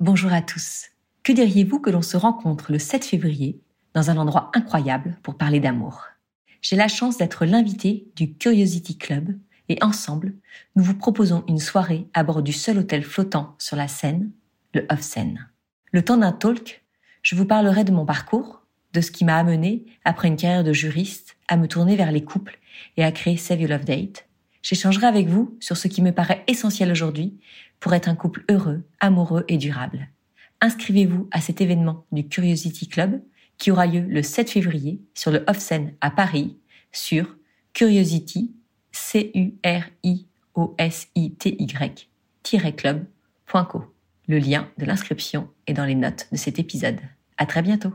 Bonjour à tous. Que diriez-vous que l'on se rencontre le 7 février dans un endroit incroyable pour parler d'amour? J'ai la chance d'être l'invité du Curiosity Club et ensemble, nous vous proposons une soirée à bord du seul hôtel flottant sur la Seine, le Off Seine. Le temps d'un talk, je vous parlerai de mon parcours, de ce qui m'a amené, après une carrière de juriste, à me tourner vers les couples et à créer Save Your Love Date. J'échangerai avec vous sur ce qui me paraît essentiel aujourd'hui pour être un couple heureux, amoureux et durable. Inscrivez-vous à cet événement du Curiosity Club qui aura lieu le 7 février sur le Off-Seine à Paris sur curiosity, c u r i o s i t y club.co. Le lien de l'inscription est dans les notes de cet épisode. À très bientôt.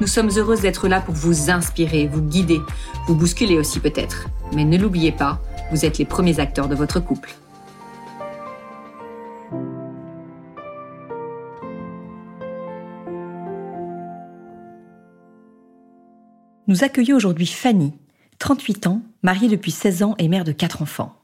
Nous sommes heureuses d'être là pour vous inspirer, vous guider, vous bousculer aussi peut-être. Mais ne l'oubliez pas, vous êtes les premiers acteurs de votre couple. Nous accueillons aujourd'hui Fanny, 38 ans, mariée depuis 16 ans et mère de 4 enfants.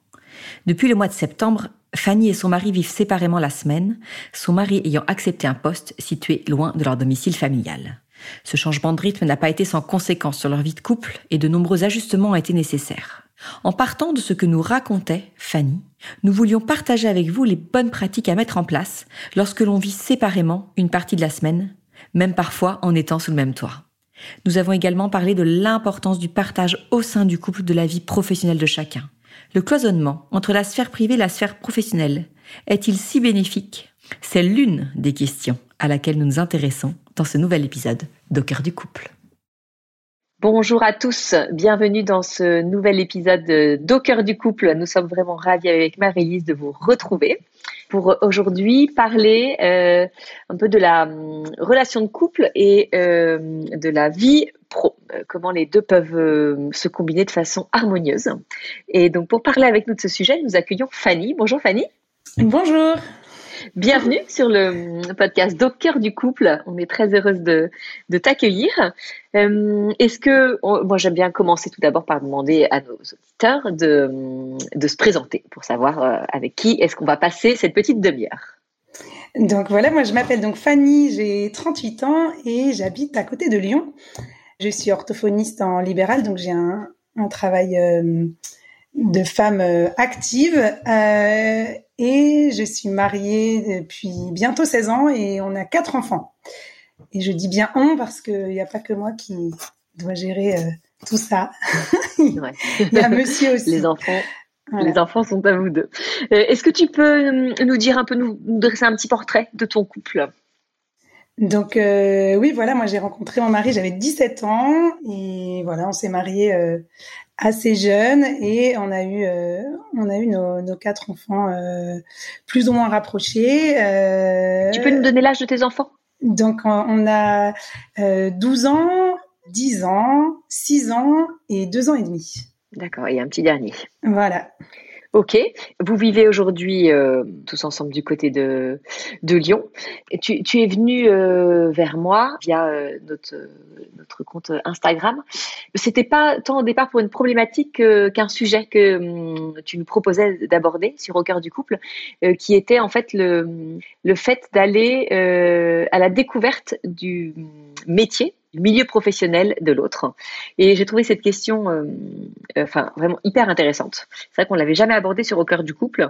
Depuis le mois de septembre, Fanny et son mari vivent séparément la semaine, son mari ayant accepté un poste situé loin de leur domicile familial. Ce changement de rythme n'a pas été sans conséquence sur leur vie de couple et de nombreux ajustements ont été nécessaires. En partant de ce que nous racontait Fanny, nous voulions partager avec vous les bonnes pratiques à mettre en place lorsque l'on vit séparément une partie de la semaine, même parfois en étant sous le même toit. Nous avons également parlé de l'importance du partage au sein du couple de la vie professionnelle de chacun. Le cloisonnement entre la sphère privée et la sphère professionnelle est-il si bénéfique? C'est l'une des questions à laquelle nous nous intéressons dans ce nouvel épisode cœur du couple. Bonjour à tous, bienvenue dans ce nouvel épisode d'Au cœur du couple. Nous sommes vraiment ravis avec Marie-Lise de vous retrouver pour aujourd'hui parler euh, un peu de la hum, relation de couple et euh, de la vie pro, euh, comment les deux peuvent se combiner de façon harmonieuse. Et donc pour parler avec nous de ce sujet, nous accueillons Fanny. Bonjour Fanny. Bonjour. Bienvenue sur le podcast Au cœur du couple. On est très heureuse de, t'accueillir. Euh, est-ce que, moi j'aime bien commencer tout d'abord par demander à nos auditeurs de, de se présenter pour savoir euh, avec qui est-ce qu'on va passer cette petite demi-heure. Donc voilà, moi je m'appelle donc Fanny, j'ai 38 ans et j'habite à côté de Lyon. Je suis orthophoniste en libéral, donc j'ai un, travail euh, de femme active et je suis mariée depuis bientôt 16 ans et on a quatre enfants. Et je dis bien on parce qu'il n'y a pas que moi qui dois gérer euh, tout ça. Il y a monsieur aussi. Les enfants. Les enfants sont à vous deux. Euh, est-ce que tu peux euh, nous dire un peu, nous, dresser un petit portrait de ton couple? Donc oui, voilà, moi j'ai rencontré mon mari, j'avais 17 ans et voilà, on s'est mariés assez jeune et on a eu euh, on a eu nos, nos quatre enfants euh, plus ou moins rapprochés. Euh, tu peux nous donner l'âge de tes enfants? Donc on a 12 ans, 10 ans, 6 ans et 2 ans et demi. D'accord, et un petit dernier. Voilà. Ok, vous vivez aujourd'hui euh, tous ensemble du côté de, Lyon. Tu, es venu euh, vers moi via euh, notre, compte Instagram. C'était pas tant au départ pour une problématique qu'un sujet que hum, tu nous proposais d'aborder sur Au cœur du couple, qui était en fait le, le fait d'aller à la découverte du métier milieu professionnel de l'autre. Et j'ai trouvé cette question, euh, euh, enfin vraiment hyper intéressante. C'est vrai qu'on l'avait jamais abordée sur au cœur du couple.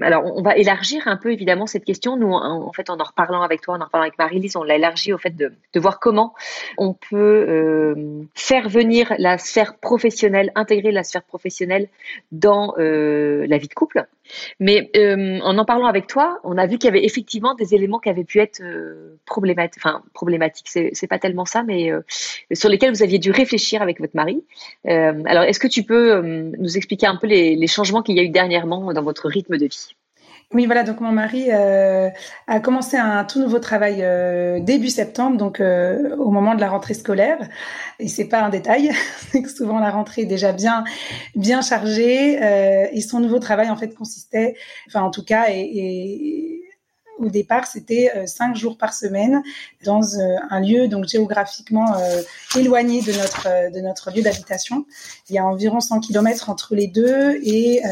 Alors on, va élargir un peu évidemment cette question. Nous, en, fait, en en reparlant avec toi, en en reparlant avec Marie-Lise, on l'a élargi au fait de, de, voir comment on peut euh, faire venir la sphère professionnelle, intégrer la sphère professionnelle dans la vie de couple. Mais en en parlant avec toi, on a vu qu'il y avait effectivement des éléments qui avaient pu être problématiques. Enfin, problématiques, c'est pas tellement ça, mais euh, sur lesquels vous aviez dû réfléchir avec votre mari. alors, est-ce que tu peux nous expliquer un peu les changements qu'il y a eu dernièrement dans votre rythme de vie? Oui, voilà. Donc mon mari euh, a commencé un tout nouveau travail euh, début septembre, donc euh, au moment de la rentrée scolaire. Et c'est pas un détail, c'est que souvent la rentrée est déjà bien bien chargée. et son nouveau travail en fait consistait, enfin en tout cas, et au départ, c'était euh, cinq jours par semaine dans euh, un lieu donc géographiquement euh, éloigné de notre de notre lieu d'habitation. Il y a environ 100 kilomètres entre les deux et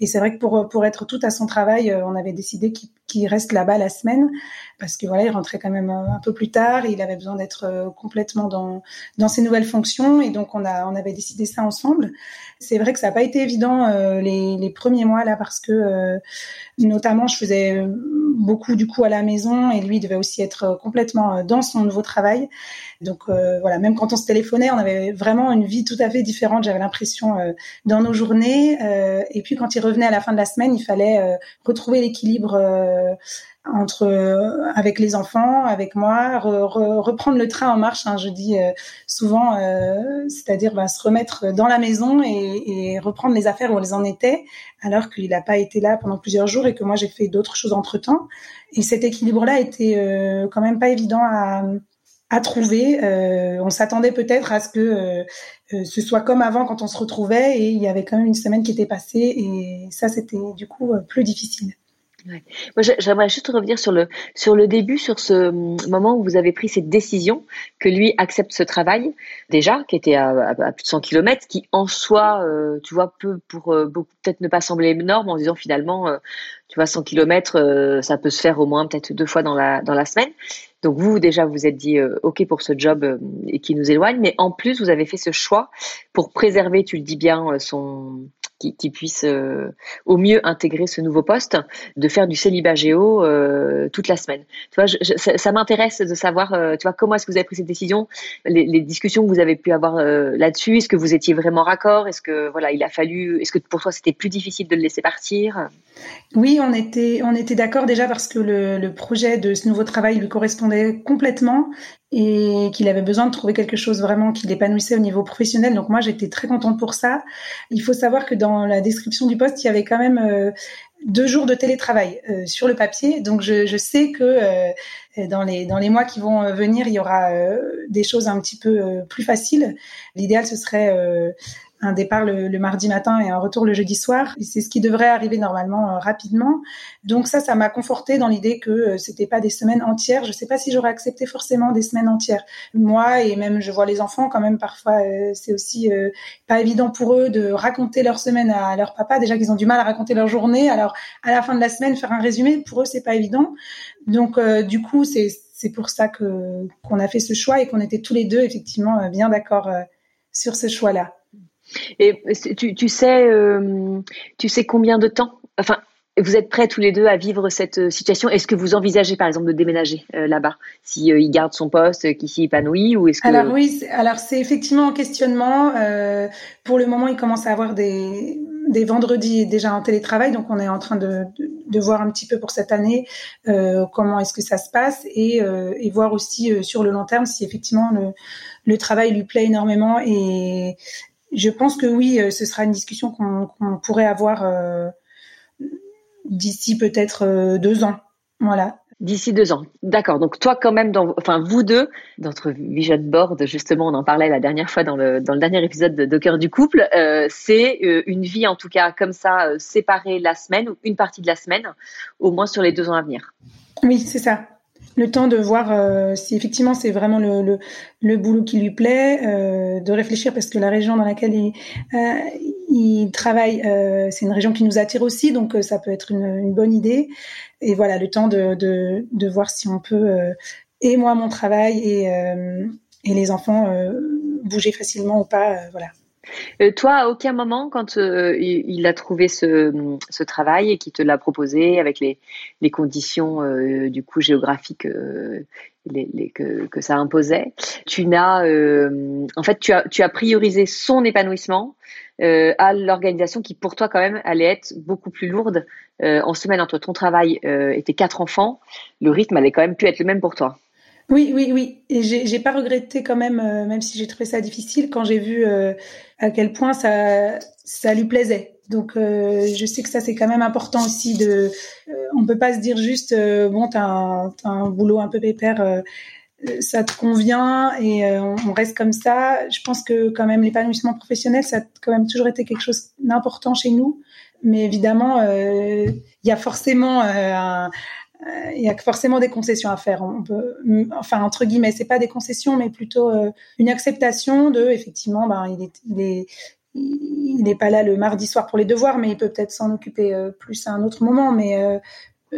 et c'est vrai que pour pour être tout à son travail, on avait décidé qu'il reste là-bas la semaine parce que voilà, il rentrait quand même un peu plus tard, il avait besoin d'être complètement dans dans ses nouvelles fonctions et donc on a on avait décidé ça ensemble. C'est vrai que ça n'a pas été évident les les premiers mois là parce que notamment je faisais beaucoup du coup à la maison et lui devait aussi être euh, complètement euh, dans son nouveau travail. Donc euh, voilà, même quand on se téléphonait, on avait vraiment une vie tout à fait différente. J'avais l'impression dans nos journées. et puis quand il revenait à la fin de la semaine, il fallait retrouver l'équilibre entre euh, avec les enfants, avec moi, reprendre le train en marche. Hein, je dis euh, souvent, euh, c'est-à-dire bah, se remettre dans la maison et, reprendre les affaires où elles en étaient, alors qu'il n'a pas été là pendant plusieurs jours et que moi j'ai fait d'autres choses entre temps. Et cet équilibre-là était quand même pas évident à trouver. on s'attendait peut-être à ce que ce soit comme avant quand on se retrouvait et il y avait quand même une semaine qui était passée et ça c'était du coup plus difficile. Moi, j'aimerais juste revenir sur le, sur le début, sur ce moment où vous avez pris cette décision que lui accepte ce travail, déjà, qui était à, plus de 100 km, qui en soi, euh, tu vois, peut pour euh, beaucoup peut-être ne pas sembler énorme en disant finalement, euh, tu vois, 100 km, ça peut se faire au moins peut-être deux fois dans la, dans la semaine. Donc vous, déjà, vous êtes dit OK pour ce job et qui nous éloigne, mais en plus, vous avez fait ce choix pour préserver, tu le dis bien, son qui, qui puisse euh, au mieux intégrer ce nouveau poste, de faire du célibat géo euh, toute la semaine. Tu ça, m'intéresse de savoir, euh, tu vois, comment est-ce que vous avez pris cette décision, les, discussions que vous avez pu avoir là-dessus, est-ce que vous étiez vraiment raccord, est-ce que voilà, il a fallu, est-ce que pour toi c'était plus difficile de le laisser partir? Oui, on était, on était d'accord déjà parce que le projet de ce nouveau travail lui correspondait complètement et qu'il avait besoin de trouver quelque chose vraiment qui l'épanouissait au niveau professionnel. Donc moi, j'étais très contente pour ça. Il faut savoir que dans la description du poste, il y avait quand même euh, deux jours de télétravail euh, sur le papier. Donc je, je sais que euh, dans les dans les mois qui vont venir, il y aura des choses un petit peu plus faciles. L'idéal, ce serait un départ le, mardi matin et un retour le jeudi soir. c'est ce qui devrait arriver normalement euh, rapidement. Donc ça, ça m'a conforté dans l'idée que euh, c'était pas des semaines entières. Je sais pas si j'aurais accepté forcément des semaines entières. Moi et même je vois les enfants quand même parfois, euh, c'est aussi pas évident pour eux de raconter leur semaine à leur papa. Déjà qu'ils ont du mal à raconter leur journée. Alors à la fin de la semaine, faire un résumé pour eux c'est pas évident. Donc du coup c'est c'est pour ça que qu'on a fait ce choix et qu'on était tous les deux effectivement bien d'accord sur ce choix-là. Et tu, sais, euh, tu sais combien de temps Enfin, vous êtes prêts tous les deux à vivre cette euh, situation? Est-ce que vous envisagez, par exemple, de déménager euh, là-bas? Si il garde son poste, qu'il s'y épanouit, ou est-ce que Alors oui, alors c'est effectivement en questionnement. pour le moment, il commence à avoir des des vendredis déjà en télétravail, donc on est en train de, de, voir un petit peu pour cette année comment est-ce que ça se passe et, et voir aussi sur le long terme si effectivement le, le travail lui plaît énormément et, je pense que oui, euh, ce sera une discussion qu'on pourrait avoir euh, d'ici peut-être euh, deux ans. Voilà. D'ici deux ans. D'accord. Donc toi, quand même, dans, enfin vous deux, dans votre vision board, justement, on en parlait la dernière fois dans le, dans le dernier épisode de, de Cœur du couple, c'est une vie, en tout cas, comme ça, séparée la semaine ou une partie de la semaine, au moins sur les deux ans à venir. Oui, c'est ça le temps de voir euh, si effectivement c'est vraiment le, le, boulot qui lui plaît, euh, de réfléchir parce que la région dans laquelle il, euh, il travaille, euh, c'est une région qui nous attire aussi, donc ça peut être une, une, bonne idée. Et voilà, le temps de, de, de voir si on peut, et moi mon travail et, et les enfants, bouger facilement ou pas, voilà. Euh, toi, à aucun moment, quand euh, il, a trouvé ce, travail et qu'il te l'a proposé avec les, conditions euh, du coup géographiques que, ça imposait. Tu n'as, en fait, tu as, priorisé son épanouissement à l'organisation qui, pour toi, quand même, allait être beaucoup plus lourde en semaine entre ton travail et tes quatre enfants. Le rythme allait quand même pu être le même pour toi. Oui, oui, oui. Et j'ai pas regretté quand même, euh, même si j'ai trouvé ça difficile, quand j'ai vu euh, à quel point ça, ça lui plaisait. Donc, euh, je sais que ça c'est quand même important aussi de. on peut pas se dire juste bon, t'as un, un boulot un peu pépère, ça te convient et on, on, reste comme ça. Je pense que quand même l'épanouissement professionnel, ça a quand même toujours été quelque chose d'important chez nous. Mais évidemment, il y a forcément un, il y a forcément des concessions à faire. On peut, enfin entre guillemets, c'est pas des concessions, mais plutôt euh, une acceptation de effectivement, ben il est, il est, il n'est pas là le mardi soir pour les devoirs, mais il peut peut-être s'en occuper euh, plus à un autre moment. Mais euh,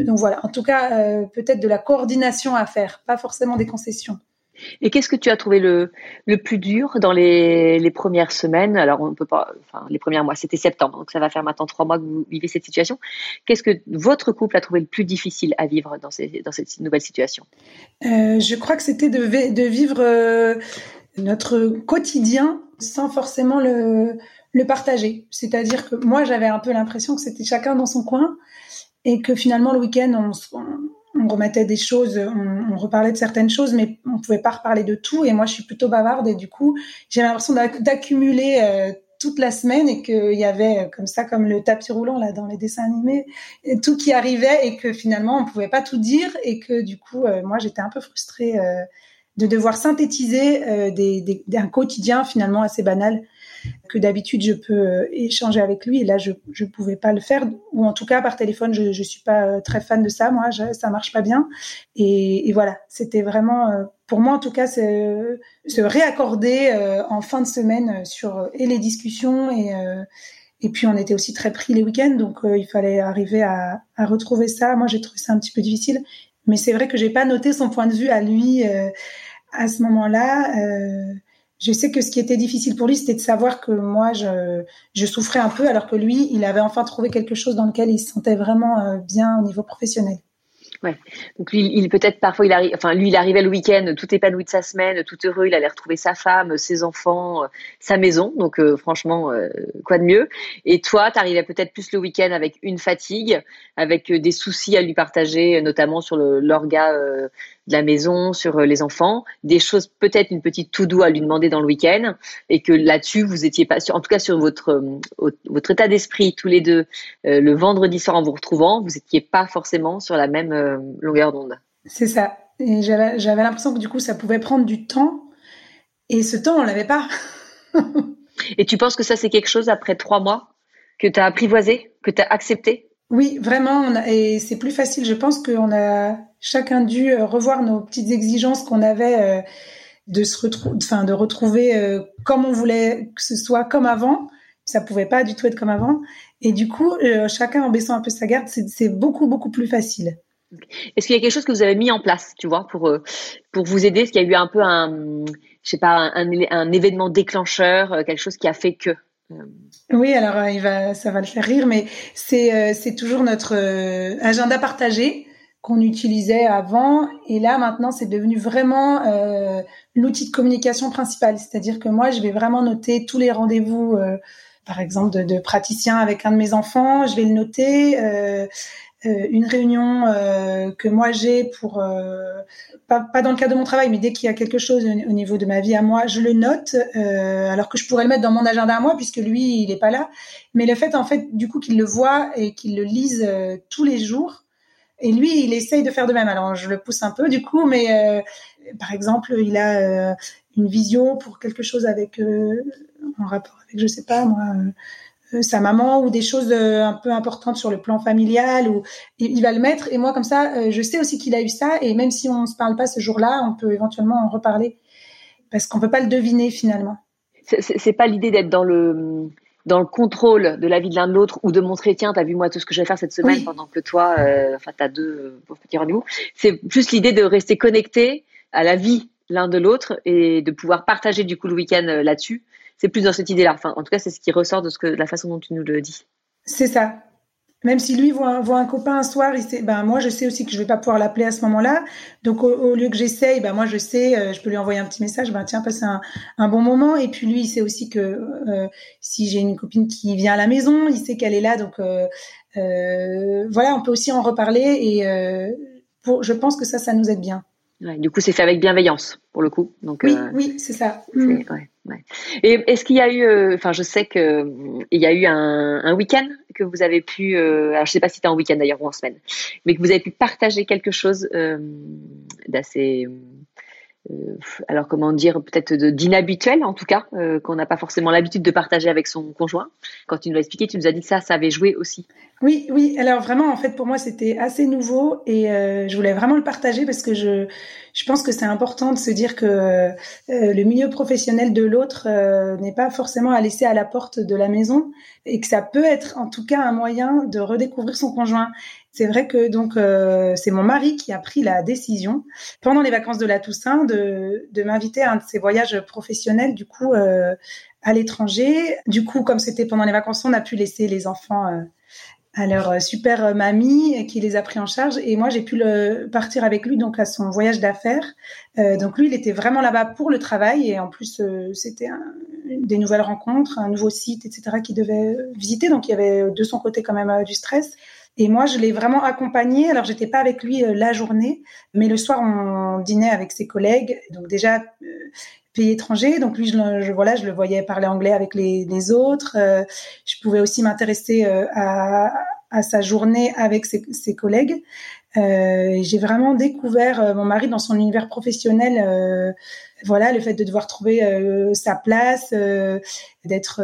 donc voilà, en tout cas, peut-être de la coordination à faire, pas forcément des concessions. Et qu'est-ce que tu as trouvé le, le plus dur dans les, les, premières semaines? Alors, on ne peut pas, enfin, les premiers mois, c'était septembre, donc ça va faire maintenant trois mois que vous vivez cette situation. Qu'est-ce que votre couple a trouvé le plus difficile à vivre dans, ces, dans cette nouvelle situation? Euh, Je crois que c'était de, vivre euh, notre quotidien sans forcément le, le partager. C'est-à-dire que moi, j'avais un peu l'impression que c'était chacun dans son coin et que finalement, le week-end, on, on on remettait des choses, on, reparlait de certaines choses, mais on pouvait pas reparler de tout. Et moi, je suis plutôt bavarde et du coup, j'ai l'impression d'accumuler euh, toute la semaine et qu'il y avait euh, comme ça, comme le tapis roulant là dans les dessins animés, tout qui arrivait et que finalement on pouvait pas tout dire et que du coup, euh, moi, j'étais un peu frustrée de devoir synthétiser des, des, un quotidien finalement assez banal que d'habitude je peux euh, échanger avec lui. Et là je je pouvais pas le faire. Ou en tout cas par téléphone je je suis pas euh, très fan de ça. Moi je, ça marche pas bien. Et, et voilà. C'était vraiment euh, pour moi en tout cas se, se réaccorder en fin de semaine sur et les discussions et et puis on était aussi très pris les week-ends. Donc il fallait arriver à, à retrouver ça. Moi j'ai trouvé ça un petit peu difficile. Mais c'est vrai que j'ai pas noté son point de vue à lui à ce moment-là euh, je sais que ce qui était difficile pour lui, c'était de savoir que moi, je, souffrais un peu, alors que lui, il avait enfin trouvé quelque chose dans lequel il se sentait vraiment euh, bien au niveau professionnel. Ouais. Donc lui, il peut-être parfois il arrive, enfin lui, il arrivait le week-end tout épanoui de sa semaine, tout heureux. Il allait retrouver sa femme, ses enfants, euh, sa maison. Donc euh, franchement, quoi de mieux? Et toi, tu arrivais peut-être plus le week-end avec une fatigue, avec des soucis à lui partager, notamment sur l'orga de la maison, sur euh, les enfants, des choses peut-être une petite tout doux à lui demander dans le week-end, et que là-dessus vous étiez pas sur, en tout cas sur votre euh, votre état d'esprit tous les deux euh, le vendredi soir en vous retrouvant, vous étiez pas forcément sur la même longueur d'onde. C'est ça. Et j'avais j'avais l'impression que du coup ça pouvait prendre du temps, et ce temps on l'avait pas. et tu penses que ça c'est quelque chose après trois mois que tu as apprivoisé, que tu as accepté? Oui, vraiment, et c'est plus facile. Je pense qu'on a chacun dû euh, revoir nos petites exigences qu'on avait euh, de se retrouver, enfin de retrouver euh, comme on voulait que ce soit comme avant. Ça pouvait pas du tout être comme avant. Et du coup, chacun en baissant un peu sa garde, c'est beaucoup beaucoup plus facile. Est-ce qu'il y a quelque chose que vous avez mis en place, tu vois, pour pour vous aider? Est-ce qu'il y a eu un peu un, je sais pas, un, un événement déclencheur, quelque chose qui a fait que oui, alors euh, il va, ça va le faire rire, mais c'est euh, c'est toujours notre euh, agenda partagé qu'on utilisait avant, et là maintenant c'est devenu vraiment l'outil de communication principal. C'est-à-dire que moi je vais vraiment noter tous les rendez-vous, par exemple de, praticiens avec un de mes enfants, je vais le noter. Euh, une réunion euh, que moi j'ai pour euh, pas, pas, dans le cadre de mon travail, mais dès qu'il y a quelque chose au, niveau de ma vie à moi, je le note, alors que je pourrais le mettre dans mon agenda à moi puisque lui il est pas là. Mais le fait en fait du coup qu'il le voit et qu'il le lise tous les jours, et lui il essaye de faire de même. Alors je le pousse un peu du coup, mais par exemple il a une vision pour quelque chose avec en rapport avec je sais pas moi euh, sa maman ou des choses euh, un peu importantes sur le plan familial ou il, va le mettre. Et moi comme ça euh, je sais aussi qu'il a eu ça. Et même si on ne se parle pas ce jour-là on peut éventuellement en reparler. Parce qu'on peut pas le deviner finalement. C'est pas l'idée d'être dans le dans le contrôle de la vie de l'un de l'autre ou de montrer tiens t'as vu moi tout ce que je vais faire cette semaine pendant que toi euh, enfin t'as deux pauvres petits rendez-vous. C'est plus l'idée de rester connecté à la vie l'un de l'autre et de pouvoir partager du coup le week-end là-dessus c'est plus dans cette idée-là. Enfin, en tout cas, c'est ce qui ressort de ce que la façon dont tu nous le dis. C'est ça. même si lui voit, un copain un soir, ben moi je sais aussi que je vais pas pouvoir l'appeler à ce moment-là. Donc au, lieu que j'essaye, ben moi je sais, euh, je peux lui envoyer un petit message, ben tiens passe un, bon moment. Et puis lui il sait aussi que euh, si j'ai une copine qui vient à la maison, il sait qu'elle est là. Donc euh, voilà, on peut aussi en reparler et je pense que ça, ça nous aide bien. Du coup, c'est fait avec bienveillance pour le coup. Donc, oui, oui, c'est ça. Mm. Et est-ce qu'il y a eu, euh, enfin, je sais que euh, il y a eu un, week-end que vous avez pu, euh, alors je sais pas si c'était en week-end d'ailleurs ou en semaine, mais que vous avez pu partager quelque chose d'assez alors comment dire, peut-être d'inhabituel en tout cas, qu'on n'a pas forcément l'habitude de partager avec son conjoint. Quand tu nous l'as expliqué, tu nous as dit que ça, ça avait joué aussi. Oui, oui. Alors vraiment, en fait, pour moi, c'était assez nouveau et je voulais vraiment le partager parce que je, je pense que c'est important de se dire que euh, le milieu professionnel de l'autre euh, n'est pas forcément à laisser à la porte de la maison et que ça peut être en tout cas un moyen de redécouvrir son conjoint. C'est vrai que donc euh, c'est mon mari qui a pris la décision pendant les vacances de la Toussaint de, m'inviter à un de ses voyages professionnels du coup à l'étranger. Du coup, comme c'était pendant les vacances, on a pu laisser les enfants à leur euh, super euh, mamie qui les a pris en charge. Et moi j'ai pu partir avec lui donc à son voyage d'affaires. Euh, donc lui il était vraiment là-bas pour le travail. Et en plus c'était des nouvelles rencontres un nouveau site etc qu'il devait visiter. Donc il y avait de son côté quand même du stress et moi je l'ai vraiment accompagné alors j'étais pas avec lui la journée mais le soir on dînait avec ses collègues donc déjà pays étranger. Donc lui, je, voilà, je le voyais parler anglais avec les, autres. Euh, je pouvais aussi m'intéresser euh, à, sa journée avec ses, ses collègues. Euh, j'ai vraiment découvert euh, mon mari dans son univers professionnel. voilà, le fait de devoir trouver sa place, d'être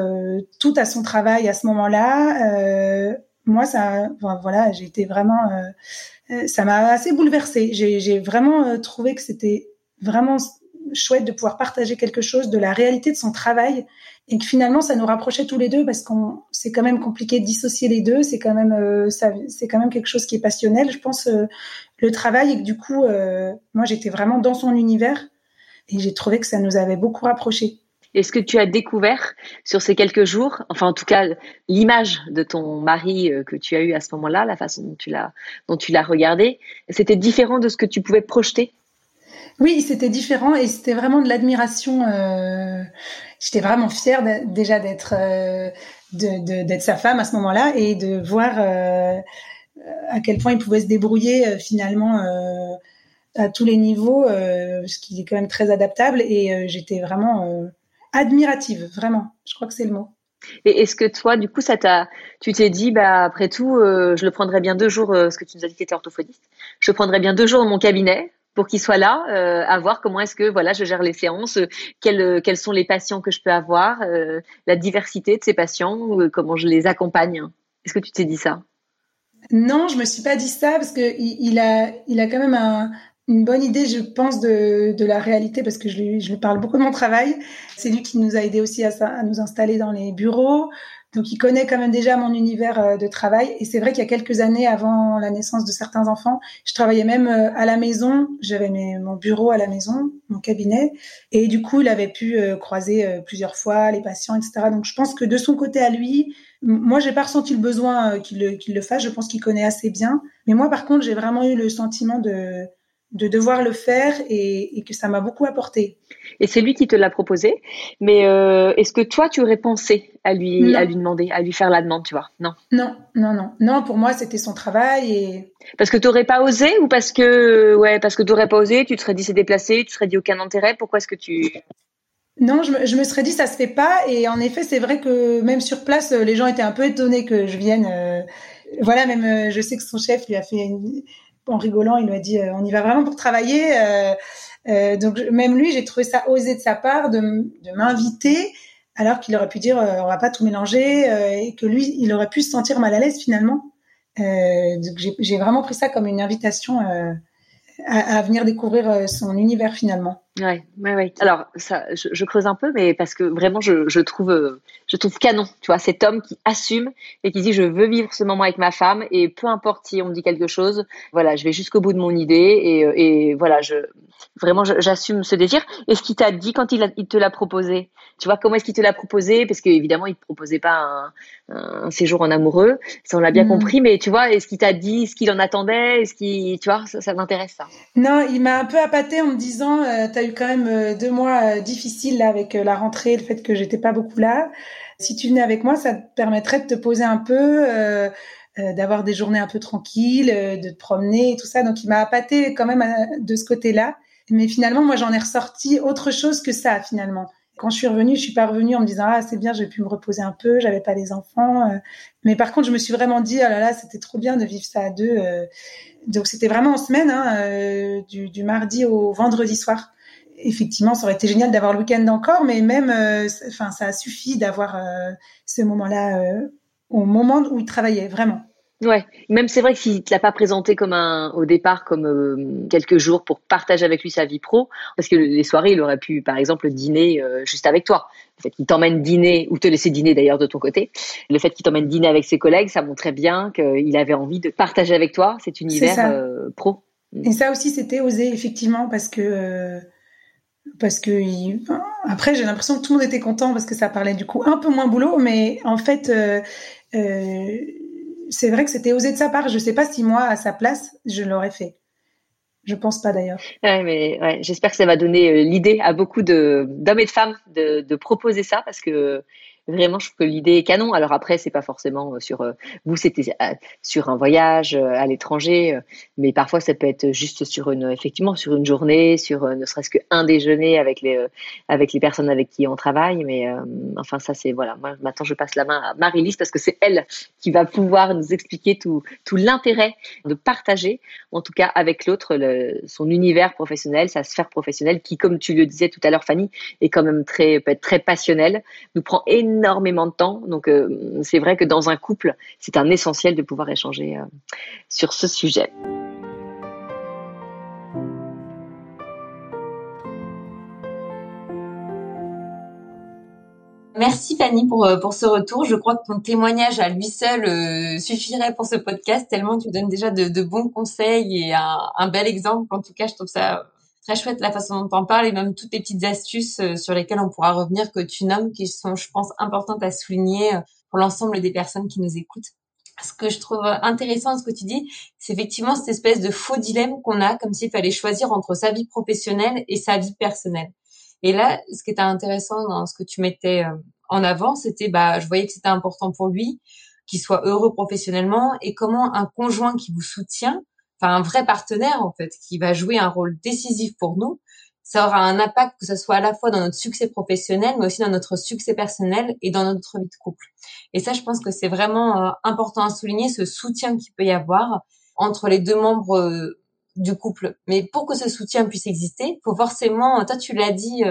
tout à son travail à ce moment-là. Moi, ça, voilà, j'ai été vraiment, ça m'a assez bouleversée. J'ai vraiment trouvé que c'était vraiment chouette de pouvoir partager quelque chose de la réalité de son travail et que finalement ça nous rapprochait tous les deux parce qu'on c'est quand même compliqué de dissocier les deux c'est quand même euh, ça c'est quand même quelque chose qui est passionnel je pense euh, le travail et que du coup euh, moi j'étais vraiment dans son univers et j'ai trouvé que ça nous avait beaucoup rapprochés est-ce que tu as découvert sur ces quelques jours, enfin en tout cas l'image de ton mari que tu as eu à ce moment-là, la façon dont tu l'as dont tu l'as regardé, c'était différent de ce que tu pouvais projeter? Oui, c'était différent et c'était vraiment de l'admiration. Euh, J'étais vraiment fière déjà d'être euh, d'être sa femme à ce moment-là et de voir euh, à quel point il pouvait se débrouiller euh, finalement euh, à tous les niveaux, ce qui est quand même très adaptable. Et j'étais vraiment admirative, vraiment. Je crois que c'est le mot. Et est-ce que toi, du coup, ça t'a, tu t'es dit, bah après tout, je le prendrais bien deux jours, ce que tu nous as dit que tu étais orthophoniste, je prendrais bien deux jours dans mon cabinet pour qu'il soit là, euh, à voir comment est-ce que voilà je gère les séances, euh, quels, euh, quels sont les patients que je peux avoir, euh, la diversité de ces patients, comment je les accompagne. Est-ce que tu t'es dit ça? Non, je me suis pas dit ça parce que il, il a il a quand même un, une bonne idée, je pense, de, de la réalité parce que je lui, je lui parle beaucoup de mon travail. C'est lui qui nous a aidé aussi à, à nous installer dans les bureaux. Donc, il connaît quand même déjà mon univers euh, de travail. Et c'est vrai qu'il y a quelques années, avant la naissance de certains enfants, je travaillais même euh, à la maison. J'avais mon bureau à la maison, mon cabinet. Et du coup, il avait pu euh, croiser plusieurs fois les patients, etc. Donc, je pense que de son côté à lui, moi, j'ai pas ressenti le besoin qu'il le, qu'il le fasse. Je pense qu'il connaît assez bien. Mais moi, par contre, j'ai vraiment eu le sentiment de, de devoir le faire et, et que ça m'a beaucoup apporté. Et c'est lui qui te l'a proposé. Mais euh, est-ce que toi, tu aurais pensé à lui, à lui demander, à lui faire la demande, tu vois? Non. Non, non, non. Non, pour moi, c'était son travail et. Parce que tu n'aurais pas osé ou parce que, ouais, parce que tu n'aurais pas osé, tu te serais dit c'est déplacé, tu te serais dit aucun intérêt. Pourquoi est-ce que tu. Non, je me, je me, serais dit ça se fait pas. Et en effet, c'est vrai que même sur place, les gens étaient un peu étonnés que je vienne. Euh, voilà, même euh, je sais que son chef lui a fait une en rigolant, il lui a dit euh, on y va vraiment pour travailler. Euh, euh, donc même lui, j'ai trouvé ça osé de sa part de, m'inviter, alors qu'il aurait pu dire on va pas tout mélanger et que lui, il aurait pu se sentir mal à l'aise finalement. donc j'ai vraiment pris ça comme une invitation à, venir découvrir son univers finalement. Ouais, ouais, ouais. Alors, ça, je, je, creuse un peu, mais parce que vraiment, je, je trouve, euh, je trouve canon, tu vois, cet homme qui assume et qui dit, je veux vivre ce moment avec ma femme et peu importe si on me dit quelque chose, voilà, je vais jusqu'au bout de mon idée et, euh, et voilà, je, vraiment, j'assume ce désir. Et ce qu'il t'a dit quand il, a, il te l'a proposé, tu vois, comment est-ce qu'il te l'a proposé? Parce qu'évidemment, il te proposait pas un, un, séjour en amoureux, ça on l'a bien mmh. compris, mais tu vois, est-ce qu'il t'a dit ce qu'il en attendait? Est-ce qu'il, tu vois, ça, ça m'intéresse ça? Non, il m'a un peu appâté en me disant, euh, eu quand même euh, deux mois euh, difficiles là, avec euh, la rentrée, le fait que j'étais pas beaucoup là. Si tu venais avec moi, ça te permettrait de te poser un peu, d'avoir des journées un peu tranquilles, de te promener et tout ça. Donc il m'a appâté quand même de ce côté-là. Mais finalement, moi, j'en ai ressorti autre chose que ça finalement. Quand je suis revenue, je suis pas revenue en me disant ah c'est bien, j'ai pu me reposer un peu, j'avais pas les enfants. Mais par contre, je me suis vraiment dit oh là là, c'était trop bien de vivre ça à deux. Donc c'était vraiment en semaine, hein, du mardi au vendredi soir effectivement, ça aurait été génial d'avoir le week-end encore, mais même, euh, enfin, ça a suffi d'avoir euh, ce moment-là euh, au moment où il travaillait vraiment. Ouais, même c'est vrai que s'il te l'a pas présenté comme un au départ comme quelques jours pour partager avec lui sa vie pro, parce que les soirées il aurait pu par exemple dîner juste avec toi. Le fait qu'il t'emmène dîner ou te laisser dîner d'ailleurs de ton côté, le fait qu'il t'emmène dîner avec ses collègues, ça montrait bien qu'il avait envie de partager avec toi cet univers pro. Et ça aussi c'était osé effectivement parce que parce que après j'ai l'impression que tout le monde était content parce que ça parlait du coup un peu moins boulot mais en fait euh, euh, c'est vrai que c'était osé de sa part. Je sais pas si moi à sa place je l'aurais fait. Je pense pas d'ailleurs. Ouais, mais ouais, j'espère que ça va donner euh, l'idée à beaucoup de d'hommes et de femmes de, de proposer ça parce que vraiment, je trouve que l'idée est canon. Alors après, c'est pas forcément euh, sur euh, vous, c'était euh, sur un voyage à l'étranger, mais parfois ça peut être juste sur une, effectivement, sur une journée, sur ne serait-ce qu'un déjeuner avec les avec les personnes avec qui on travaille. Mais enfin, ça c'est voilà. Moi, maintenant, je passe la main à Marie-Lise parce que c'est elle qui va pouvoir nous expliquer tout tout l'intérêt de partager, en tout cas avec l'autre, son univers professionnel, sa sphère professionnelle, qui, comme tu le disais tout à l'heure, Fanny, est quand même très peut être très passionnelle, nous prend énormément énormément de temps. Donc, euh, c'est vrai que dans un couple, c'est un essentiel de pouvoir échanger euh, sur ce sujet. Merci Fanny pour, euh, pour ce retour. Je crois que ton témoignage à lui seul suffirait pour ce podcast, tellement tu donnes déjà de, bons conseils et un, un, bel exemple. En tout cas, je trouve ça très chouette la façon dont tu en parles et même toutes les petites astuces euh, sur lesquelles on pourra revenir que tu nommes qui sont, je pense, importantes à souligner euh, pour l'ensemble des personnes qui nous écoutent. Ce que je trouve intéressant dans ce que tu dis, c'est effectivement cette espèce de faux dilemme qu'on a, comme s'il fallait choisir entre sa vie professionnelle et sa vie personnelle. Et là, ce qui était intéressant dans ce que tu mettais euh, en avant, c'était, bah, je voyais que c'était important pour lui qu'il soit heureux professionnellement et comment un conjoint qui vous soutient un vrai partenaire en fait, qui va jouer un rôle décisif pour nous, ça aura un impact que ce soit à la fois dans notre succès professionnel, mais aussi dans notre succès personnel et dans notre vie de couple. Et ça, je pense que c'est vraiment euh, important à souligner, ce soutien qu'il peut y avoir entre les deux membres euh, du couple. Mais pour que ce soutien puisse exister, faut forcément, toi tu l'as dit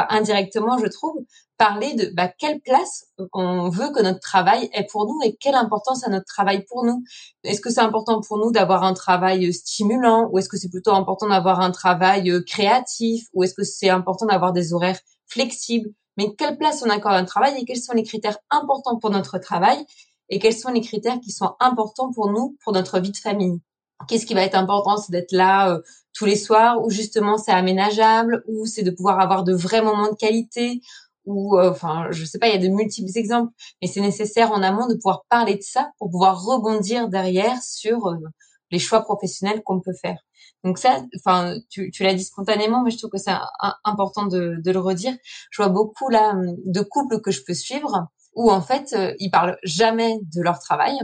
euh, indirectement, je trouve, parler de bah, quelle place on veut que notre travail ait pour nous et quelle importance a notre travail pour nous. Est-ce que c'est important pour nous d'avoir un travail stimulant ou est-ce que c'est plutôt important d'avoir un travail euh, créatif ou est-ce que c'est important d'avoir des horaires flexibles? Mais quelle place on accorde à un travail et quels sont les critères importants pour notre travail et quels sont les critères qui sont importants pour nous, pour notre vie de famille? Qu'est-ce qui va être important C'est d'être là euh, tous les soirs ou justement c'est aménageable ou c'est de pouvoir avoir de vrais moments de qualité ou euh, enfin je sais pas il y a de multiples exemples mais c'est nécessaire en amont de pouvoir parler de ça pour pouvoir rebondir derrière sur euh, les choix professionnels qu'on peut faire. Donc ça enfin tu, tu l'as dit spontanément mais je trouve que c'est important de, de, le redire. Je vois beaucoup là de couples que je peux suivre où en fait ils parlent jamais de leur travail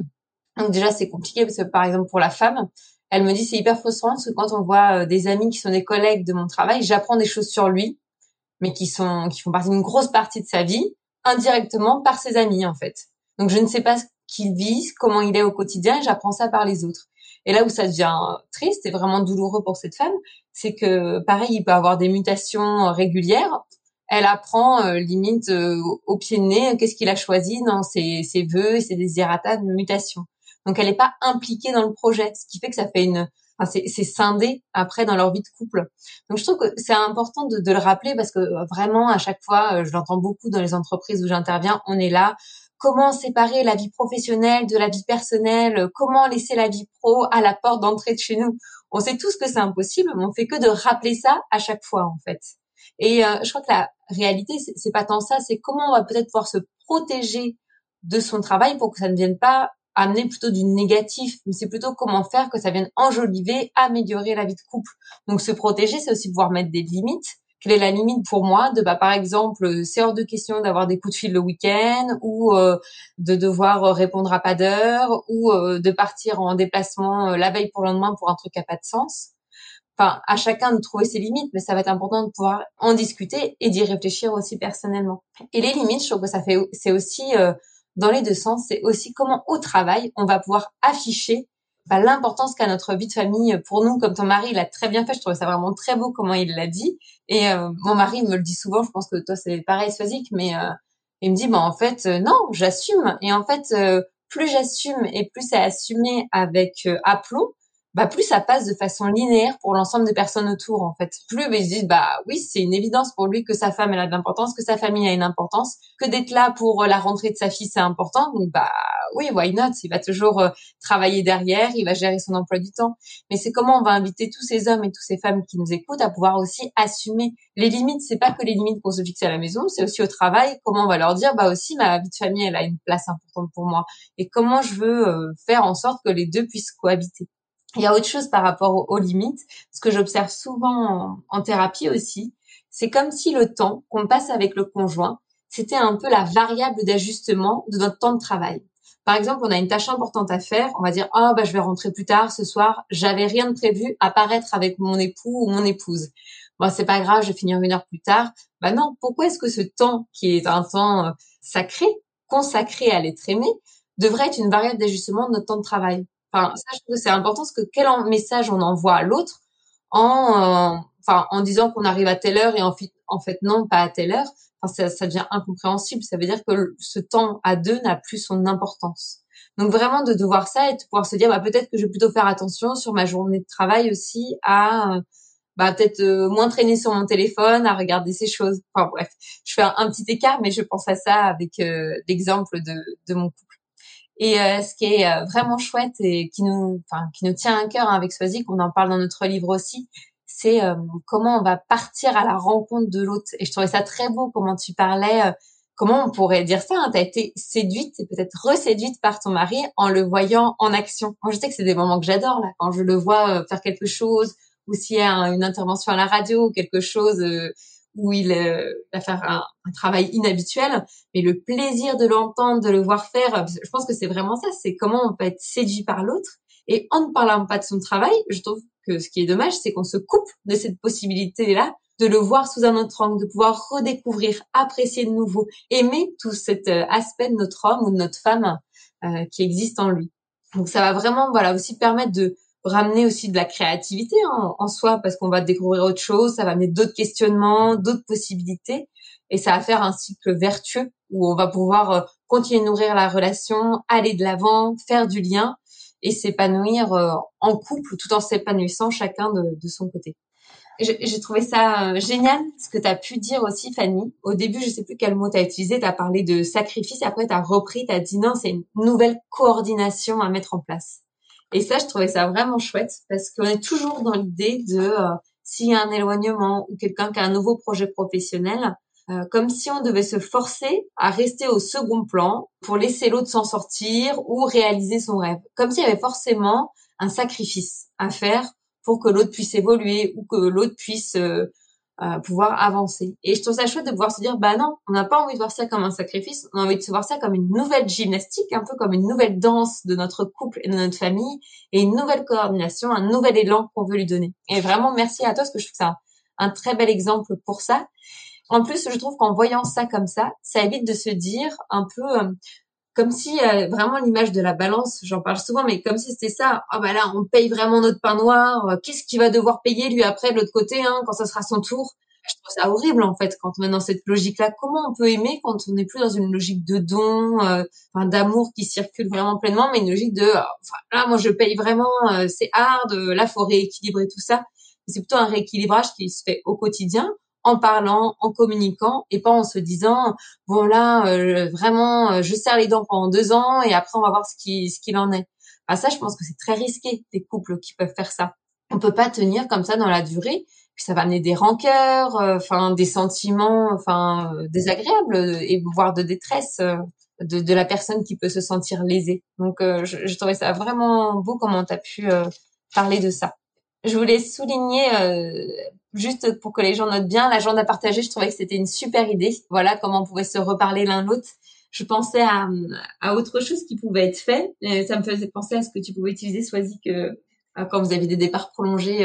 donc déjà, c'est compliqué parce que par exemple pour la femme, elle me dit c'est hyper frustrant parce que quand on voit euh, des amis qui sont des collègues de mon travail, j'apprends des choses sur lui, mais qui sont qui font partie d'une grosse partie de sa vie indirectement par ses amis en fait. Donc je ne sais pas ce qu'il vit, comment il est au quotidien, j'apprends ça par les autres. Et là où ça devient triste et vraiment douloureux pour cette femme, c'est que pareil, il peut avoir des mutations régulières. Elle apprend euh, limite euh, au pied de nez qu'est-ce qu'il a choisi dans ses, ses vœux et ses désirata de mutation. Donc elle n'est pas impliquée dans le projet, ce qui fait que ça fait une enfin, c'est scindé après dans leur vie de couple. Donc je trouve que c'est important de, de, le rappeler parce que vraiment à chaque fois, je l'entends beaucoup dans les entreprises où j'interviens, on est là comment séparer la vie professionnelle de la vie personnelle, comment laisser la vie pro à la porte d'entrée de chez nous? On sait tous que c'est impossible, mais on fait que de rappeler ça à chaque fois en fait. Et euh, je crois que la réalité, c'est pas tant ça, c'est comment on va peut-être pouvoir se protéger de son travail pour que ça ne vienne pas amener plutôt du négatif, mais c'est plutôt comment faire que ça vienne enjoliver, améliorer la vie de couple. Donc se protéger, c'est aussi pouvoir mettre des limites, quelle est la limite pour moi de bah par exemple euh, c'est hors de question d'avoir des coups de fil le week-end ou euh, de devoir euh, répondre à pas d'heure ou de partir en déplacement la veille pour le lendemain pour un truc a pas de sens. Enfin, à chacun de trouver ses limites, mais ça va être important de pouvoir en discuter et d'y réfléchir aussi personnellement. Et les limites, je trouve que ça fait, c'est aussi dans les deux sens, c'est aussi comment au travail on va pouvoir afficher bah, l'importance qu'a notre vie de famille pour nous, comme ton mari l'a très bien fait. Je trouvais ça vraiment très beau comment il l'a dit. Et euh, mon mari me le dit souvent. Je pense que toi c'est pareil, Swazik, mais euh, il me dit bah en fait euh, non, j'assume. Et en fait, plus j'assume et plus c'est assumé avec aplomb, bah plus ça passe de façon linéaire pour l'ensemble des personnes autour en fait. Plus bah, ils se disent bah oui c'est une évidence pour lui que sa femme elle a de l'importance, que sa famille a une importance, que d'être là pour la rentrée de sa fille c'est important. Donc bah oui why not? Il va toujours euh, travailler derrière, il va gérer son emploi du temps. Mais c'est comment on va inviter tous ces hommes et toutes ces femmes qui nous écoutent à pouvoir aussi assumer les limites. C'est pas que les limites qu'on se fixe à la maison, c'est aussi au travail. Comment on va leur dire bah aussi ma vie de famille elle a une place importante pour moi et comment je veux euh, faire en sorte que les deux puissent cohabiter? Il y a autre chose par rapport aux, limites, ce que j'observe souvent en, thérapie aussi, c'est comme si le temps qu'on passe avec le conjoint, c'était un peu la variable d'ajustement de notre temps de travail. Par exemple, on a une tâche importante à faire, on va dire "Oh bah je vais rentrer plus tard ce soir, j'avais rien de prévu à paraître avec mon époux ou mon épouse." Bon, c'est pas grave, je vais finir une heure plus tard. Bah non, pourquoi est-ce que ce temps qui est un temps euh, sacré, consacré à l'être aimé, devrait être une variable d'ajustement de notre temps de travail? Enfin, ça, je trouve que c'est important parce que quel message on envoie à l'autre en, euh, enfin, en disant qu'on arrive à telle heure et en fait, non, pas à telle heure. Enfin, ça, ça devient incompréhensible. Ça veut dire que ce temps à deux n'a plus son importance. Donc vraiment de devoir ça et de pouvoir se dire bah, peut-être que je vais plutôt faire attention sur ma journée de travail aussi à bah, peut-être euh, moins traîner sur mon téléphone, à regarder ces choses. Enfin bref, je fais un, petit écart, mais je pense à ça avec euh, l'exemple de, de mon couple. Et euh, ce qui est euh, vraiment chouette et qui nous, enfin, qui nous tient à cœur hein, avec Swazik, qu'on en parle dans notre livre aussi, c'est euh, comment on va partir à la rencontre de l'autre. Et je trouvais ça très beau comment tu parlais. comment on pourrait dire ça hein, Tu été séduite et peut-être reséduite par ton mari en le voyant en action. Moi, je sais que c'est des moments que j'adore là, quand je le vois faire quelque chose, ou s'il y a une intervention à la radio ou quelque chose où il euh, va faire un, travail inhabituel, mais le plaisir de l'entendre, de le voir faire, je pense que c'est vraiment ça, c'est comment on peut être séduit par l'autre. Et en ne parlant pas de son travail, je trouve que ce qui est dommage, c'est qu'on se coupe de cette possibilité-là de le voir sous un autre angle, de pouvoir redécouvrir, apprécier de nouveau, aimer tout cet euh, aspect de notre homme ou de notre femme euh, qui existe en lui. Donc ça va vraiment, voilà, aussi permettre de ramener aussi de la créativité en, soi parce qu'on va découvrir autre chose, ça va amener d'autres questionnements, d'autres possibilités et ça va faire un cycle vertueux où on va pouvoir euh, continuer de nourrir la relation, aller de l'avant, faire du lien et s'épanouir euh, en couple tout en s'épanouissant chacun de, son côté. J'ai trouvé ça euh, génial ce que tu as pu dire aussi, Fanny. Au début, je sais plus quel mot tu as utilisé, tu as parlé de sacrifice, après tu as repris, tu as dit non, c'est une nouvelle coordination à mettre en place. Et ça, je trouvais ça vraiment chouette parce qu'on est toujours dans l'idée de euh, s'il y a un éloignement ou quelqu'un qui a un nouveau projet professionnel, euh, comme si on devait se forcer à rester au second plan pour laisser l'autre s'en sortir ou réaliser son rêve. Comme s'il y avait forcément un sacrifice à faire pour que l'autre puisse évoluer ou que l'autre puisse euh, pouvoir avancer. Et je trouve ça chouette de pouvoir se dire, bah non, on n'a pas envie de voir ça comme un sacrifice, on a envie de se voir ça comme une nouvelle gymnastique, un peu comme une nouvelle danse de notre couple et de notre famille, et une nouvelle coordination, un nouvel élan qu'on veut lui donner. Et vraiment, merci à toi, parce que je trouve que c'est un, un très bel exemple pour ça. En plus, je trouve qu'en voyant ça comme ça, ça évite de se dire un peu, euh, comme si euh, vraiment l'image de la balance, j'en parle souvent, mais comme si c'était ça. Ah bah là, on paye vraiment notre pain noir. Euh, qu'est-ce qu'il va devoir payer lui après de l'autre côté hein, quand ça sera son tour? Je trouve ça horrible en fait quand on est dans cette logique-là. Comment on peut aimer quand on n'est plus dans une logique de don, euh, d'amour qui circule vraiment pleinement, mais une logique de, enfin là moi je paye vraiment, euh, c'est hard, là faut rééquilibrer tout ça. C'est plutôt un rééquilibrage qui se fait au quotidien en parlant, en communiquant et pas en se disant bon là euh, vraiment je serre les dents pendant deux ans et après on va voir ce qui ce qu'il en est. Ah ça je pense que c'est très risqué des couples qui peuvent faire ça. On peut pas tenir comme ça dans la durée puis ça va amener des rancœurs, euh, enfin des sentiments, enfin euh, désagréables et voire de détresse euh, de, de, la personne qui peut se sentir lésée. Donc je, je, trouvais ça vraiment beau comment tu as pu parler de ça. Je voulais souligner juste pour que les gens notent bien l'agenda partagé. Je trouvais que c'était une super idée. Voilà comment on pouvait se reparler l'un l'autre. Je pensais à, à autre chose qui pouvait être fait. Et ça me faisait penser à ce que tu pouvais utiliser, Soisy, que quand vous avez des départs prolongés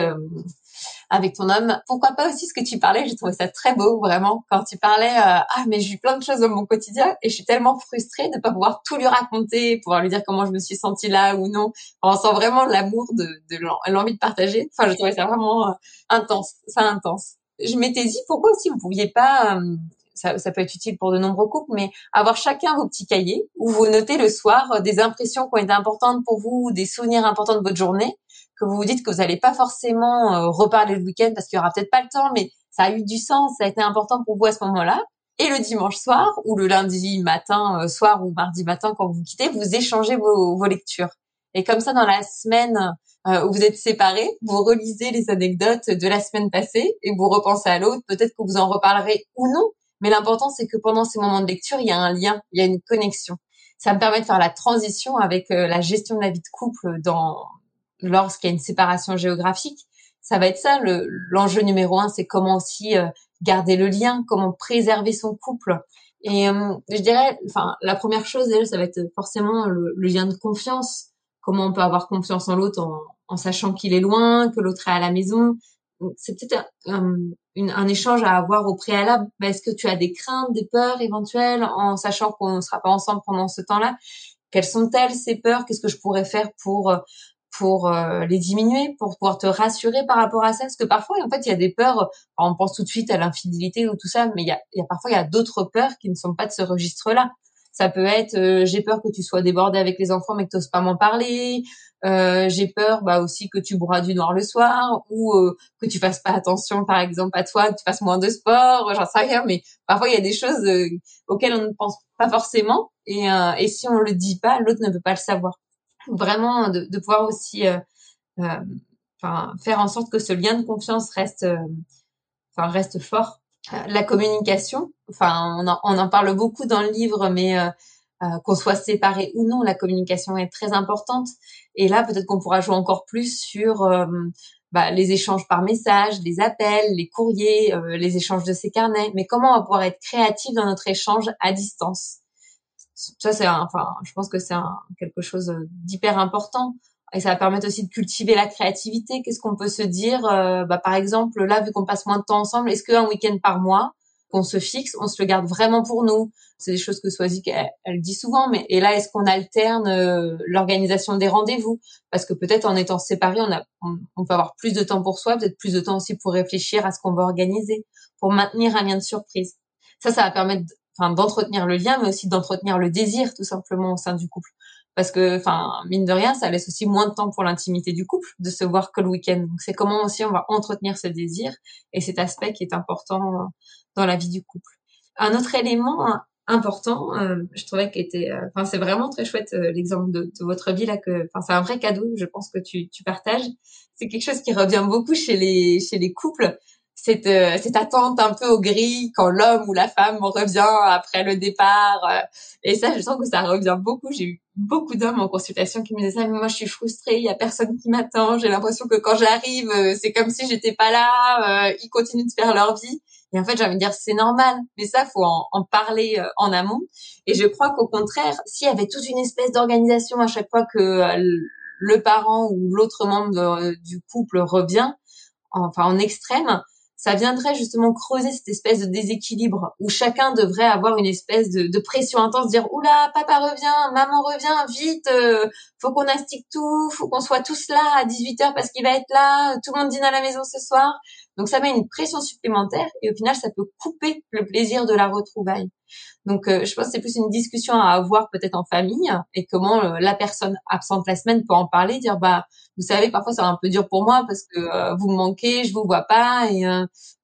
avec ton homme. Pourquoi pas aussi ce que tu parlais, j'ai trouvé ça très beau vraiment quand tu parlais euh, ah mais j'ai eu plein de choses dans mon quotidien et je suis tellement frustrée de pas pouvoir tout lui raconter, pouvoir lui dire comment je me suis sentie là ou non. On sent vraiment l'amour de, de l'envie de partager. Enfin, je trouvais ça vraiment euh, intense, ça intense. Je m'étais dit pourquoi aussi vous pouviez pas euh, ça, ça, peut être utile pour de nombreux couples, mais avoir chacun vos petits cahiers où vous notez le soir des impressions qui ont été importantes pour vous, des souvenirs importants de votre journée, que vous vous dites que vous n'allez pas forcément euh, reparler le week-end parce qu'il y aura peut-être pas le temps, mais ça a eu du sens, ça a été important pour vous à ce moment-là. Et le dimanche soir ou le lundi matin, euh, soir ou mardi matin quand vous quittez, vous échangez vos, vos lectures. Et comme ça, dans la semaine euh, où vous êtes séparés, vous relisez les anecdotes de la semaine passée et vous repensez à l'autre. Peut-être que vous en reparlerez ou non, mais l'important c'est que pendant ces moments de lecture, il y a un lien, il y a une connexion. Ça me permet de faire la transition avec la gestion de la vie de couple dans lorsqu'il y a une séparation géographique, ça va être ça l'enjeu numéro un, c'est comment aussi euh, garder le lien, comment préserver son couple. Et euh, je dirais, enfin, la première chose déjà, ça va être forcément le, lien de confiance. Comment on peut avoir confiance en l'autre en, en, sachant qu'il est loin, que l'autre est à la maison. C'est peut-être un, un, échange à avoir au préalable. Est-ce que tu as des craintes, des peurs éventuelles, en sachant qu'on ne sera pas ensemble pendant ce temps-là? Quelles sont-elles ces peurs? Qu'est-ce que je pourrais faire pour euh, pour euh, les diminuer, pour pouvoir te rassurer par rapport à ça. Parce que parfois, en fait, il y a des peurs, on pense tout de suite à l'infidélité ou tout ça, mais il y a, y a parfois, il y a d'autres peurs qui ne sont pas de ce registre-là. Ça peut être, euh, j'ai peur que tu sois débordé avec les enfants, mais que tu pas m'en parler. Euh, j'ai peur bah, aussi que tu bois du noir le soir ou que tu fasses pas attention, par exemple, à toi, que tu fasses moins de sport, j'en sais rien. Mais parfois, il y a des choses auxquelles on ne pense pas forcément. Et, et si on le dit pas, l'autre ne peut pas le savoir vraiment de, de pouvoir aussi euh, euh, faire en sorte que ce lien de confiance reste, euh, enfin, reste fort. La communication, enfin, on en, on en parle beaucoup dans le livre, mais qu'on soit séparé ou non, la communication est très importante. Et là, peut-être qu'on pourra jouer encore plus sur bah, les échanges par message, les appels, les courriers, les échanges de ces carnets. Mais comment on va pouvoir être créatif dans notre échange à distance? Ça c'est enfin je pense que c'est quelque chose d'hyper important. Et ça va permettre aussi de cultiver la créativité. Qu'est-ce qu'on peut se dire euh, bah, par exemple là vu qu'on passe moins de temps ensemble est-ce qu'un week-end par mois qu'on se fixe on se le garde vraiment pour nous? C'est des choses que Swazik elle, dit souvent mais et là est-ce qu'on alterne euh, l'organisation des rendez-vous? Parce que peut-être en étant séparés on a on, peut avoir plus de temps pour soi peut-être plus de temps aussi pour réfléchir à ce qu'on va organiser pour maintenir un lien de surprise. Ça ça va permettre enfin d'entretenir le lien, mais aussi d'entretenir le désir tout simplement au sein du couple. Parce que, enfin, mine de rien, ça laisse aussi moins de temps pour l'intimité du couple de se voir que le week-end. Donc c'est comment aussi on va entretenir ce désir et cet aspect qui est important dans la vie du couple. Un autre élément important, euh, je trouvais euh, enfin c'est vraiment très chouette euh, l'exemple de, de, votre vie là que, enfin c'est un vrai cadeau, je pense que tu, tu partages. C'est quelque chose qui revient beaucoup chez les chez les couples cette, euh, cette attente un peu au gris quand l'homme ou la femme revient après le départ. Euh, et ça, je sens que ça revient beaucoup. J'ai eu beaucoup d'hommes en consultation qui me disaient ça, mais moi je suis frustrée, il y a personne qui m'attend, j'ai l'impression que quand j'arrive, euh, c'est comme si j'étais pas là, ils continuent de faire leur vie. Et en fait, j'ai envie de dire, c'est normal, mais ça, faut en, en parler en amont. Et je crois qu'au contraire, s'il y avait toute une espèce d'organisation à chaque fois que le parent ou l'autre membre du couple revient, enfin en extrême, ça viendrait justement creuser cette espèce de déséquilibre où chacun devrait avoir une espèce de, pression intense, dire oula papa revient, maman revient, vite, euh, faut qu'on astique tout, faut qu'on soit tous là à 18 h parce qu'il va être là, tout le monde dîne à la maison ce soir. Donc ça met une pression supplémentaire et au final ça peut couper le plaisir de la retrouvaille. Donc euh, je pense que c'est plus une discussion à avoir peut-être en famille et comment euh, la personne absente la semaine peut en parler, dire bah vous savez parfois c'est un peu dur pour moi parce que euh, vous me manquez, je vous vois pas et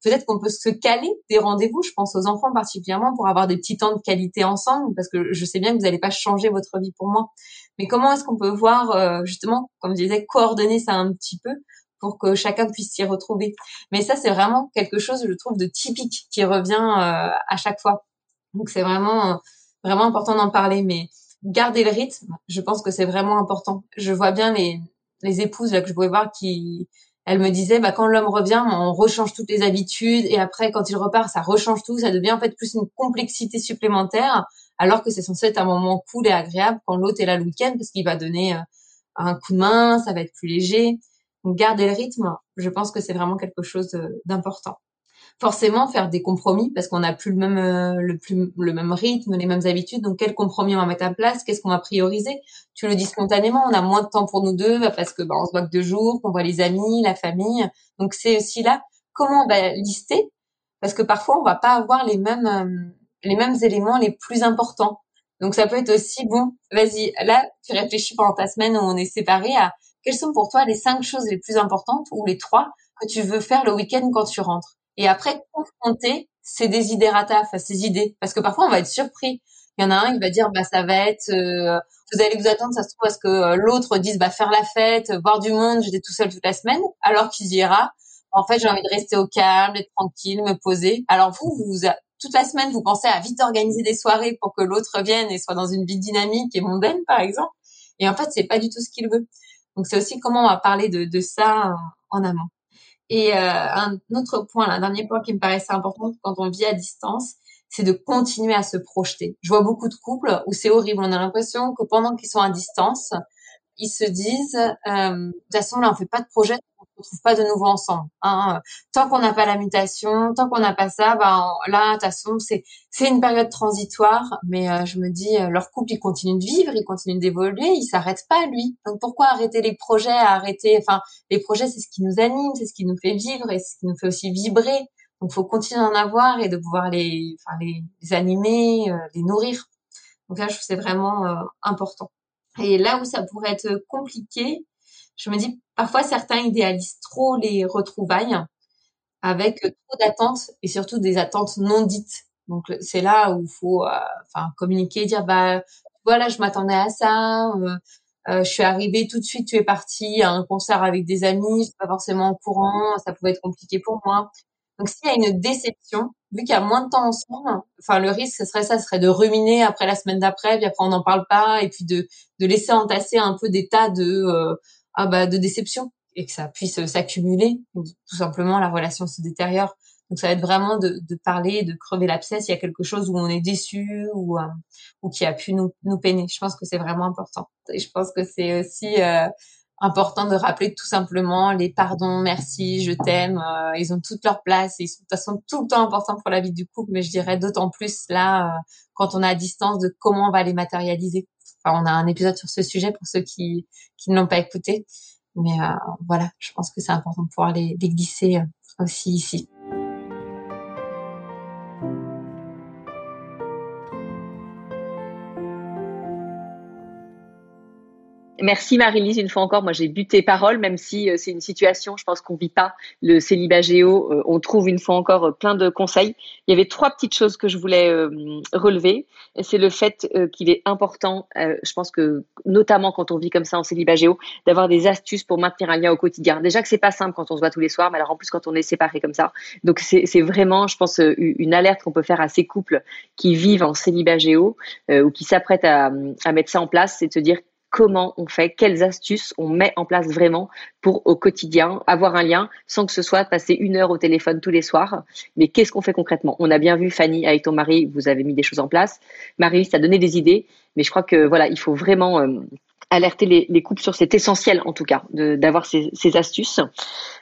peut-être qu'on peut se caler des rendez-vous, je pense aux enfants particulièrement pour avoir des petits temps de qualité ensemble parce que je sais bien que vous n'allez pas changer votre vie pour moi. Mais comment est-ce qu'on peut voir justement comme je disais coordonner ça un petit peu pour que chacun puisse s'y retrouver. Mais ça, c'est vraiment quelque chose, je trouve, de typique qui revient euh, à chaque fois. Donc, c'est vraiment, vraiment important d'en parler. Mais garder le rythme, je pense que c'est vraiment important. Je vois bien les, les épouses là que je pouvais voir qui, elles me disaient, bah, quand l'homme revient, on rechange toutes les habitudes et après, quand il repart, ça rechange tout. Ça devient en fait plus une complexité supplémentaire, alors que c'est censé être un moment cool et agréable quand l'autre est là le week-end parce qu'il va donner euh, un coup de main, ça va être plus léger. Donc garder le rythme, je pense que c'est vraiment quelque chose d'important. Forcément, faire des compromis parce qu'on n'a plus le même euh, le plus le même rythme, les mêmes habitudes. Donc quel compromis on va mettre en place Qu'est-ce qu'on va prioriser? Tu le dis spontanément. On a moins de temps pour nous deux bah, parce que bah, on se voit que deux jours, qu'on voit les amis, la famille. Donc c'est aussi là comment on va lister? Parce que parfois on va pas avoir les mêmes euh, les mêmes éléments les plus importants. Donc ça peut être aussi bon. Vas-y, là tu réfléchis pendant ta semaine où on est séparés à quelles sont pour toi les cinq choses les plus importantes ou les trois que tu veux faire le week-end quand tu rentres? Et après, confronter ces desiderata, enfin ces idées, parce que parfois on va être surpris. Il y en a un qui va dire bah ça va être, euh, vous allez vous attendre, ça se trouve à ce que euh, l'autre dise bah faire la fête, voir du monde, j'étais tout seul toute la semaine, alors qu'il dira en fait j'ai envie de rester au calme, être tranquille, me poser. Alors vous, vous toute la semaine vous pensez à vite organiser des soirées pour que l'autre vienne et soit dans une vie dynamique et mondaine par exemple. Et en fait c'est pas du tout ce qu'il veut. Donc c'est aussi comment on va parler de, de ça en, amont. Et euh, un autre point, un dernier point qui me paraissait important quand on vit à distance, c'est de continuer à se projeter. Je vois beaucoup de couples où c'est horrible. On a l'impression que pendant qu'ils sont à distance, ils se disent, euh, de toute façon, là, on fait pas de projet, on trouve pas de nouveau ensemble. Hein. Tant qu'on n'a pas la mutation, tant qu'on n'a pas ça, ben là, de toute façon, c'est c'est une période transitoire. Mais euh, je me dis, euh, leur couple, il continue de vivre, il continue d'évoluer, il s'arrête pas lui. Donc pourquoi arrêter les projets, arrêter Enfin, les projets, c'est ce qui nous anime, c'est ce qui nous fait vivre et ce qui nous fait aussi vibrer. Donc faut continuer d'en avoir et de pouvoir les, enfin les, animer, euh, les nourrir. Donc là, je trouve c'est vraiment important. Et là où ça pourrait être compliqué, je me dis parfois certains idéalisent trop les retrouvailles avec trop d'attentes et surtout des attentes non dites. Donc c'est là où il faut euh, enfin communiquer, dire bah voilà, je m'attendais à ça, euh, euh, je suis arrivée tout de suite, tu es parti à un concert avec des amis, je suis pas forcément au courant, ça pouvait être compliqué pour moi. Donc s'il y a une déception, vu qu'il y a moins de temps ensemble, enfin le risque ce serait ça, ce serait de ruminer après la semaine d'après, puis après on n'en parle pas, et puis de, de laisser entasser un peu des tas de ah bah, de déception et que ça puisse s'accumuler. Tout simplement, la relation se détériore. Donc ça va être vraiment de, de parler, de crever l'abcès. Il y a quelque chose où on est déçu ou euh, ou qui a pu nous, nous peiner. Je pense que c'est vraiment important. Et je pense que c'est aussi euh, important de rappeler tout simplement les pardons, merci, je t'aime. Euh, ils ont toute leur place. Et ils sont de toute façon tout le temps importants pour la vie du couple. Mais je dirais d'autant plus là quand on est à distance de comment on va les matérialiser on a un épisode sur ce sujet pour ceux qui, qui ne l'ont pas écouté. Mais euh, voilà, je pense que c'est important de pouvoir les, les glisser euh, aussi ici. Merci Marie-Lise, une fois encore, moi j'ai bu tes paroles, même si euh, c'est une situation, je pense qu'on vit pas le célibat géo, euh, on trouve une fois encore euh, plein de conseils. Il y avait trois petites choses que je voulais relever. C'est le fait qu'il est important, je pense que notamment quand on vit comme ça en célibat géo, d'avoir des astuces pour maintenir un lien au quotidien. Déjà que c'est pas simple quand on se voit tous les soirs, mais alors en plus quand on est séparé comme ça. Donc c'est vraiment, je pense, une alerte qu'on peut faire à ces couples qui vivent en célibat géo ou qui s'apprêtent à, à mettre ça en place, c'est de se dire comment on fait, quelles astuces on met en place vraiment pour au quotidien avoir un lien sans que ce soit passer une heure au téléphone tous les soirs. Mais qu'est-ce qu'on fait concrètement? On a bien vu Fanny avec ton mari, vous avez mis des choses en place. Marie, ça a donné des idées, mais je crois que voilà, il faut vraiment euh, alerter les, les, couples sur cet essentiel en tout cas d'avoir ces, ces, astuces.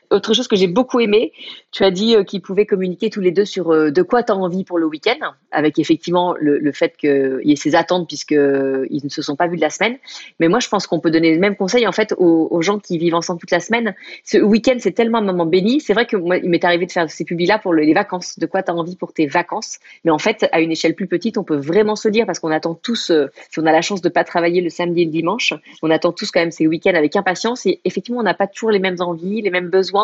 Autre chose que j'ai beaucoup aimé, tu as dit qu'ils pouvaient communiquer tous les deux sur de quoi tu as envie pour le week-end, avec effectivement le, fait qu'il y ait ces attentes puisqu'ils ne se sont pas vus de la semaine. Mais moi, je pense qu'on peut donner le même conseil en fait aux, gens qui vivent ensemble toute la semaine. Ce week-end, c'est tellement un moment béni. C'est vrai que moi, il m'est arrivé de faire ces publis-là pour les vacances. De quoi tu as envie pour tes vacances? Mais en fait, à une échelle plus petite, on peut vraiment se dire parce qu'on attend tous, si on a la chance de pas travailler le samedi et le dimanche, on attend tous quand même ces week-ends avec impatience. Et effectivement, on n'a pas toujours les mêmes envies, les mêmes besoins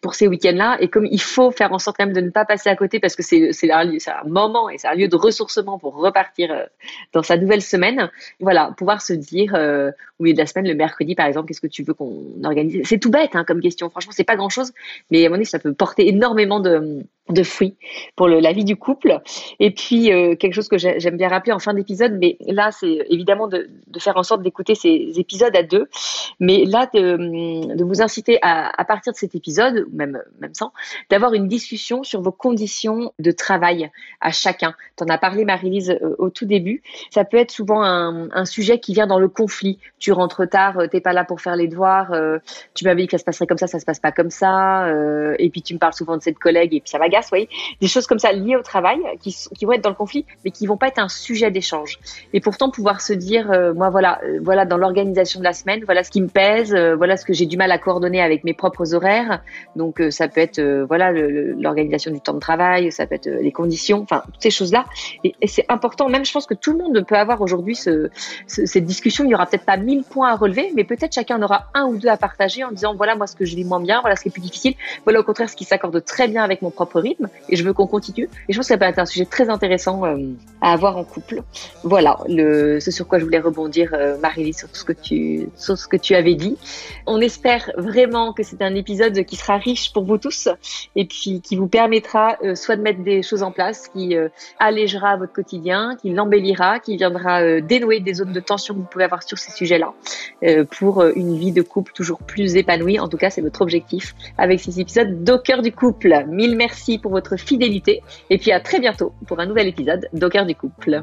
pour ces week-ends-là. Et comme il faut faire en sorte quand même de ne pas passer à côté parce que c'est un, un, moment et c'est un lieu de ressourcement pour repartir euh, dans sa nouvelle semaine. Voilà, pouvoir se dire euh, au milieu de la semaine, le mercredi par exemple, qu'est-ce que tu veux qu'on organise? C'est tout bête hein, comme question. Franchement, c'est pas grand-chose, mais à mon avis, ça peut porter énormément de de fruits pour le, la vie du couple. Et puis, euh, quelque chose que j'aime bien rappeler en fin d'épisode, mais là, c'est évidemment de, de, faire en sorte d'écouter ces épisodes à deux, mais là, de, de vous inciter à, à, partir de cet épisode, même, même sans, d'avoir une discussion sur vos conditions de travail à chacun. Tu en as parlé, Marie-Lise, euh, au tout début. Ça peut être souvent un, un, sujet qui vient dans le conflit. Tu rentres tard, euh, t'es pas là pour faire les devoirs, tu m'avais dit que ça se passerait comme ça, ça se passe pas comme ça, et puis tu me parles souvent de cette collègue, et puis ça va des choses comme ça liées au travail qui, qui, vont être dans le conflit, mais qui vont pas être un sujet d'échange. Et pourtant pouvoir se dire, euh, moi voilà, euh, voilà dans l'organisation de la semaine, voilà ce qui me pèse, euh, voilà ce que j'ai du mal à coordonner avec mes propres horaires. Donc ça peut être voilà l'organisation du temps de travail, ça peut être les conditions, enfin toutes ces choses là. Et, c'est important. Même je pense que tout le monde peut avoir aujourd'hui ce, cette discussion. Il y aura peut-être pas mille points à relever, mais peut-être chacun en aura un ou deux à partager en disant voilà moi ce que je vis moins bien, voilà ce qui est plus difficile, voilà au contraire ce qui s'accorde très bien avec mon propre et je veux qu'on continue. Et je pense que ça peut être un sujet très intéressant euh, à avoir en couple. Voilà, ce sur quoi je voulais rebondir, euh, Marie, sur ce que tu, sur ce que tu avais dit. On espère vraiment que c'est un épisode qui sera riche pour vous tous et puis qui vous permettra euh, soit de mettre des choses en place, qui allégera votre quotidien, qui l'embellira, qui viendra dénouer des zones de tension que vous pouvez avoir sur ces sujets-là pour une vie de couple toujours plus épanouie. En tout cas, c'est notre objectif avec ces épisodes d'au du couple. Mille merci pour votre fidélité. Et puis à très bientôt pour un nouvel épisode d'Au du couple.